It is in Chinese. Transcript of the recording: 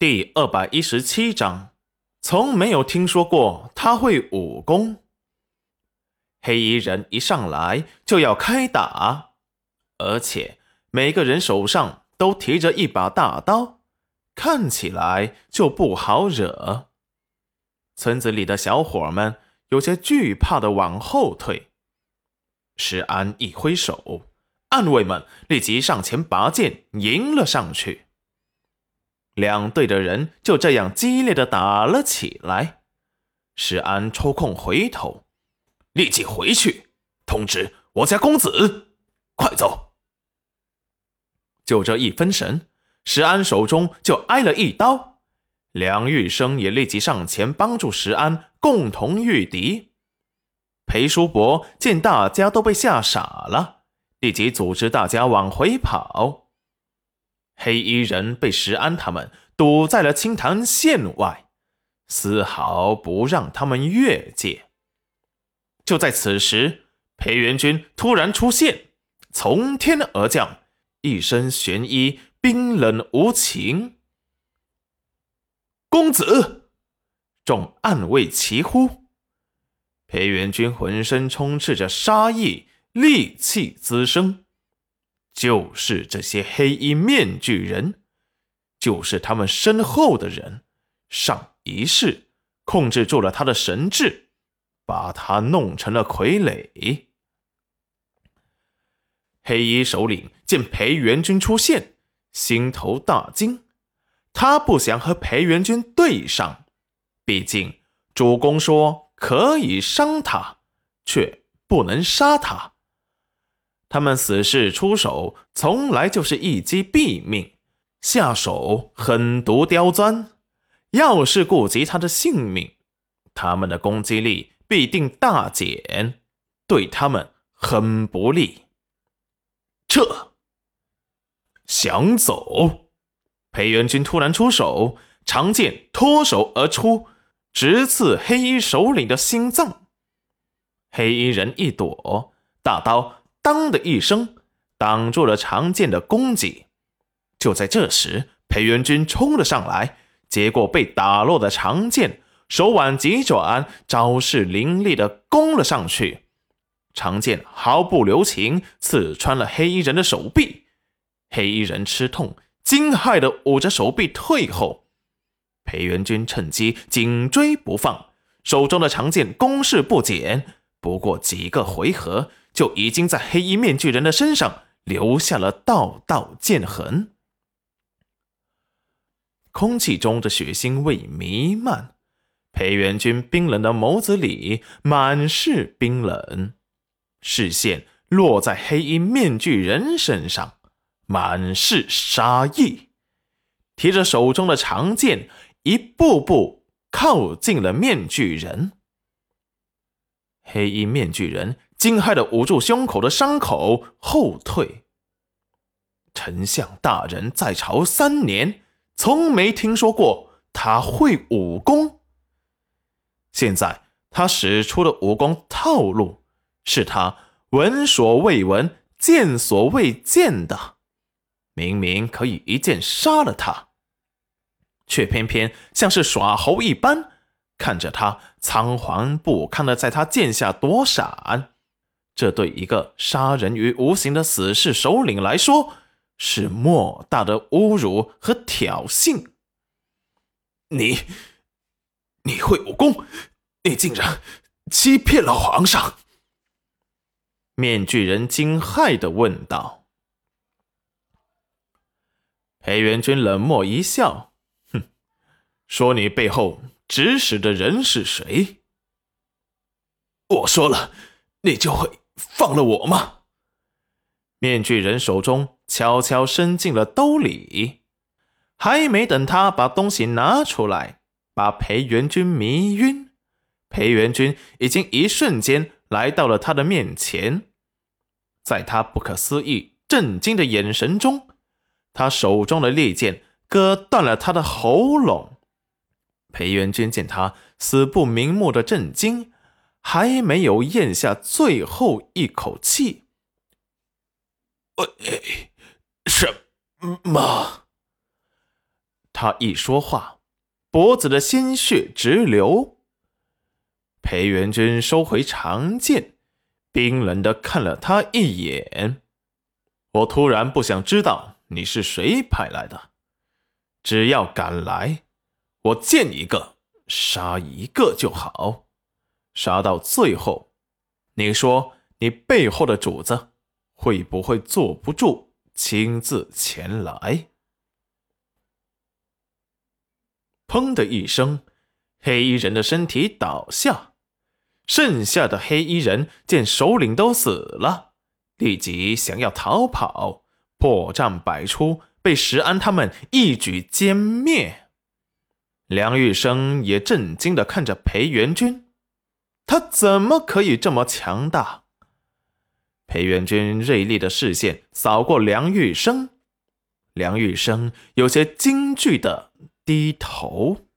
第二百一十七章，从没有听说过他会武功。黑衣人一上来就要开打，而且每个人手上都提着一把大刀，看起来就不好惹。村子里的小伙们有些惧怕的往后退。石安一挥手。暗卫们立即上前拔剑，迎了上去。两队的人就这样激烈的打了起来。石安抽空回头，立即回去通知我家公子，快走。就这一分神，石安手中就挨了一刀。梁玉生也立即上前帮助石安，共同御敌。裴叔伯见大家都被吓傻了。立即组织大家往回跑。黑衣人被石安他们堵在了青潭县外，丝毫不让他们越界。就在此时，裴元军突然出现，从天而降，一身玄衣，冰冷无情。公子，众暗卫齐呼。裴元军浑身充斥着杀意。戾气滋生，就是这些黑衣面具人，就是他们身后的人，上一世控制住了他的神智，把他弄成了傀儡。黑衣首领见裴元军出现，心头大惊，他不想和裴元军对上，毕竟主公说可以伤他，却不能杀他。他们死士出手，从来就是一击毙命，下手狠毒刁钻。要是顾及他的性命，他们的攻击力必定大减，对他们很不利。撤！想走？裴元军突然出手，长剑脱手而出，直刺黑衣首领的心脏。黑衣人一躲，大刀。当的一声，挡住了长剑的攻击。就在这时，裴元军冲了上来，结果被打落的长剑手腕急转，招式凌厉的攻了上去。长剑毫不留情，刺穿了黑衣人的手臂。黑衣人吃痛，惊骇的捂着手臂退后。裴元军趁机紧追不放，手中的长剑攻势不减。不过几个回合。就已经在黑衣面具人的身上留下了道道剑痕，空气中的血腥味弥漫。裴元军冰冷的眸子里满是冰冷，视线落在黑衣面具人身上，满是杀意，提着手中的长剑，一步步靠近了面具人。黑衣面具人。惊骇的捂住胸口的伤口，后退。丞相大人在朝三年，从没听说过他会武功。现在他使出的武功套路，是他闻所未闻、见所未见的。明明可以一剑杀了他，却偏偏像是耍猴一般，看着他仓皇不堪的在他剑下躲闪。这对一个杀人于无形的死士首领来说，是莫大的侮辱和挑衅。你，你会武功？你竟然欺骗了皇上！面具人惊骇的问道。裴元君冷漠一笑，哼，说你背后指使的人是谁？我说了，你就会。放了我吗？面具人手中悄悄伸进了兜里，还没等他把东西拿出来，把裴元君迷晕。裴元君已经一瞬间来到了他的面前，在他不可思议、震惊的眼神中，他手中的利剑割断了他的喉咙。裴元君见他死不瞑目的震惊。还没有咽下最后一口气，喂，什么？他一说话，脖子的鲜血直流。裴元君收回长剑，冰冷的看了他一眼。我突然不想知道你是谁派来的，只要敢来，我见一个杀一个就好。杀到最后，你说你背后的主子会不会坐不住，亲自前来？砰的一声，黑衣人的身体倒下，剩下的黑衣人见首领都死了，立即想要逃跑，破绽百出，被石安他们一举歼灭。梁玉生也震惊的看着裴元君，他怎么可以这么强大？裴元君锐利的视线扫过梁玉生，梁玉生有些惊惧的。低头。